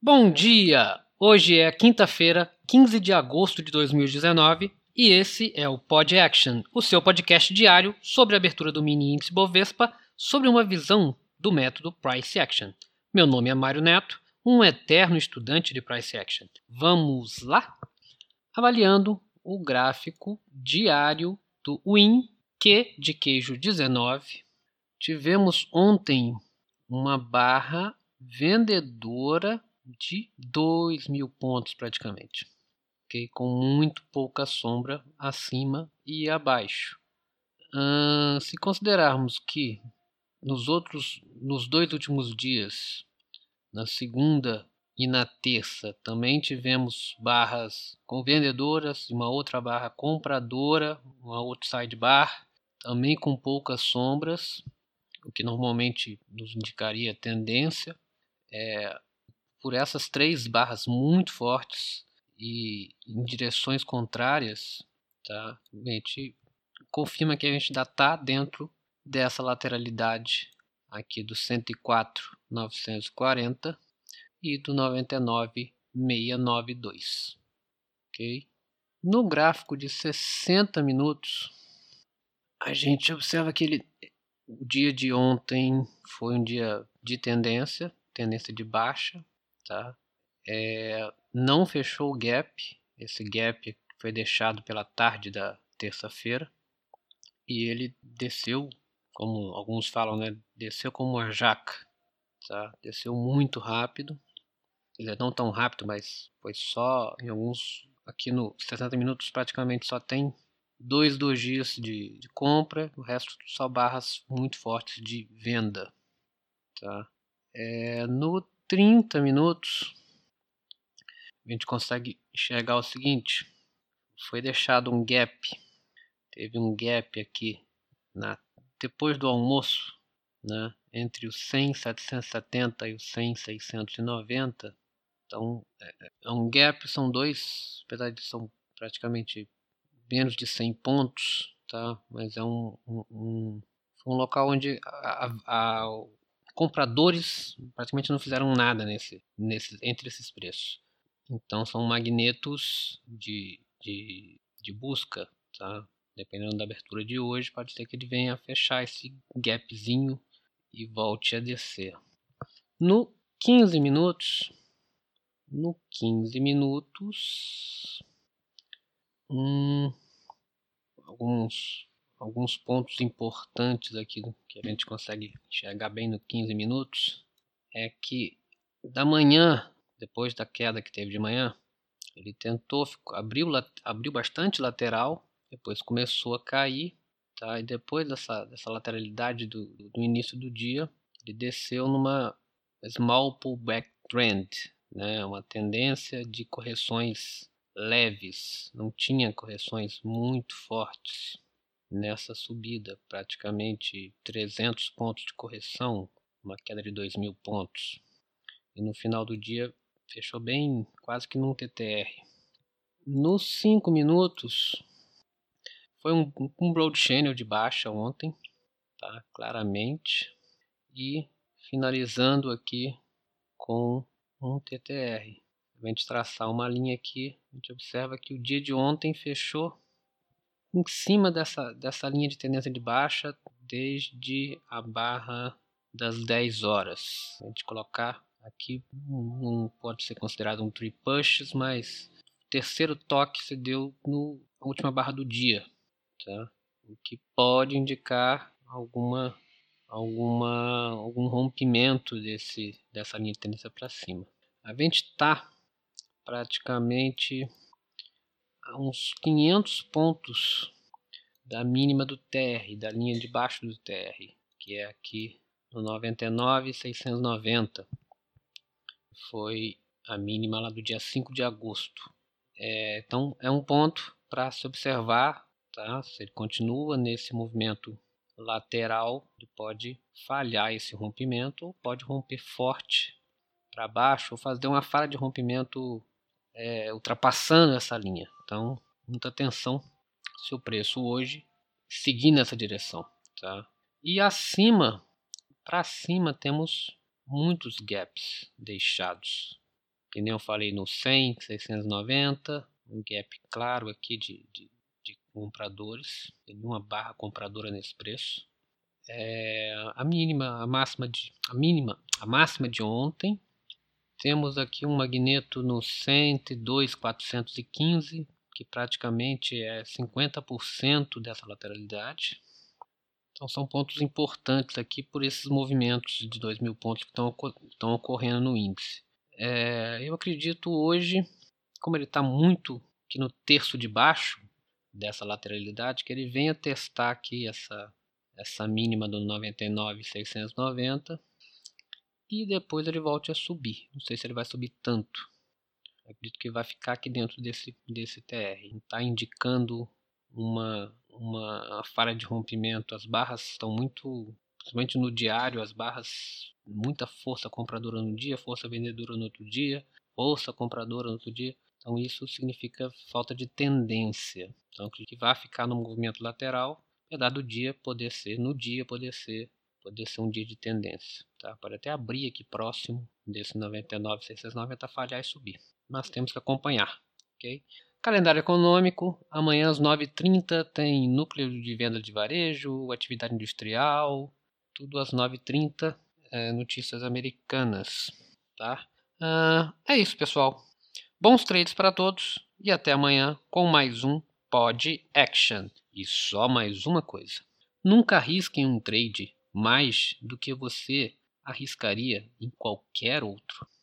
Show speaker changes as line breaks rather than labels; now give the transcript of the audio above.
Bom dia! Hoje é quinta-feira, 15 de agosto de 2019 e esse é o Pod Action, o seu podcast diário sobre a abertura do mini índice Bovespa sobre uma visão do método Price Action. Meu nome é Mário Neto, um eterno estudante de Price Action. Vamos lá? Avaliando o gráfico diário do Win Q de queijo 19. Tivemos ontem uma barra vendedora de 2 mil pontos praticamente, okay? com muito pouca sombra acima e abaixo. Se considerarmos que nos outros, nos dois últimos dias, na segunda e na terça, também tivemos barras com vendedoras uma outra barra compradora, uma outra sidebar também com poucas sombras, o que normalmente nos indicaria tendência. É, por essas três barras muito fortes e em direções contrárias, tá? a gente confirma que a gente ainda está dentro dessa lateralidade aqui do 104,940 e do 99,692. Ok? No gráfico de 60 minutos, a gente observa que ele, o dia de ontem foi um dia de tendência, tendência de baixa, tá? É, não fechou o gap, esse gap foi deixado pela tarde da terça-feira e ele desceu, como alguns falam, né? Desceu como uma jaca, tá? Desceu muito rápido, ele é não tão rápido, mas foi só em alguns aqui no 60 minutos praticamente só tem dois dojis de, de compra, o resto só barras muito fortes de venda. Tá? É, no 30 minutos, a gente consegue enxergar o seguinte: foi deixado um gap, teve um gap aqui na, depois do almoço, né, entre os 100 770 e os 100 690. Então, é, é um gap, são dois, apesar de são praticamente menos de 100 pontos, tá? Mas é um, um, um, um local onde a, a, a, compradores praticamente não fizeram nada nesse, nesse, entre esses preços. Então são magnetos de, de, de busca, tá? Dependendo da abertura de hoje, pode ser que ele venha fechar esse gapzinho e volte a descer. No 15 minutos, no 15 minutos, Hum, alguns, alguns pontos importantes aqui que a gente consegue enxergar bem no 15 minutos é que da manhã, depois da queda que teve de manhã, ele tentou, abriu, abriu bastante lateral, depois começou a cair, tá? e depois dessa, dessa lateralidade do, do início do dia, ele desceu numa small pullback trend, né? uma tendência de correções leves, não tinha correções muito fortes nessa subida, praticamente 300 pontos de correção, uma queda de 2 mil pontos. E no final do dia fechou bem, quase que num TTR. Nos 5 minutos, foi um, um broad channel de baixa ontem, tá? claramente, e finalizando aqui com um TTR a gente traçar uma linha aqui, a gente observa que o dia de ontem fechou em cima dessa, dessa linha de tendência de baixa desde a barra das 10 horas. A gente colocar aqui, não pode ser considerado um tree pushes, mas o terceiro toque se deu no, na última barra do dia, tá? o que pode indicar alguma, alguma, algum rompimento desse, dessa linha de tendência para cima. A gente está praticamente a uns 500 pontos da mínima do TR, da linha de baixo do TR, que é aqui no 99,690. Foi a mínima lá do dia 5 de agosto. É, então é um ponto para se observar, tá? Se ele continua nesse movimento lateral, ele pode falhar esse rompimento ou pode romper forte para baixo ou fazer uma falha de rompimento é, ultrapassando essa linha. Então, muita atenção se o preço hoje seguir nessa direção. Tá? E acima, para cima, temos muitos gaps deixados. que nem eu falei no 100, 690, um gap claro aqui de, de, de compradores, nenhuma barra compradora nesse preço. É, a mínima, a máxima de, a mínima, a máxima de ontem. Temos aqui um magneto no 102,415, que praticamente é 50% dessa lateralidade. Então são pontos importantes aqui por esses movimentos de 2 mil pontos que estão, ocorrendo no índice. É, eu acredito hoje, como ele está muito aqui no terço de baixo dessa lateralidade, que ele venha testar aqui essa, essa mínima do 99,690 e depois ele volte a subir. Não sei se ele vai subir tanto. Acredito que vai ficar aqui dentro desse, desse TR. Está indicando uma, uma falha de rompimento. As barras estão muito, principalmente no diário, as barras, muita força compradora no dia, força vendedora no outro dia, força compradora no outro dia. Então isso significa falta de tendência. Então que vai ficar no movimento lateral, é dado o dia poder ser, no dia poder ser, poder ser um dia de tendência. Tá? Pode até abrir aqui próximo desse 99, 690, falhar e subir. Mas temos que acompanhar. ok? Calendário econômico, amanhã às 9h30 tem núcleo de venda de varejo, atividade industrial, tudo às 9h30, é, notícias americanas, tá? Ah, é isso, pessoal. Bons trades para todos e até amanhã com mais um Pod Action. E só mais uma coisa: nunca arrisquem um trade mais do que você arriscaria em qualquer outro.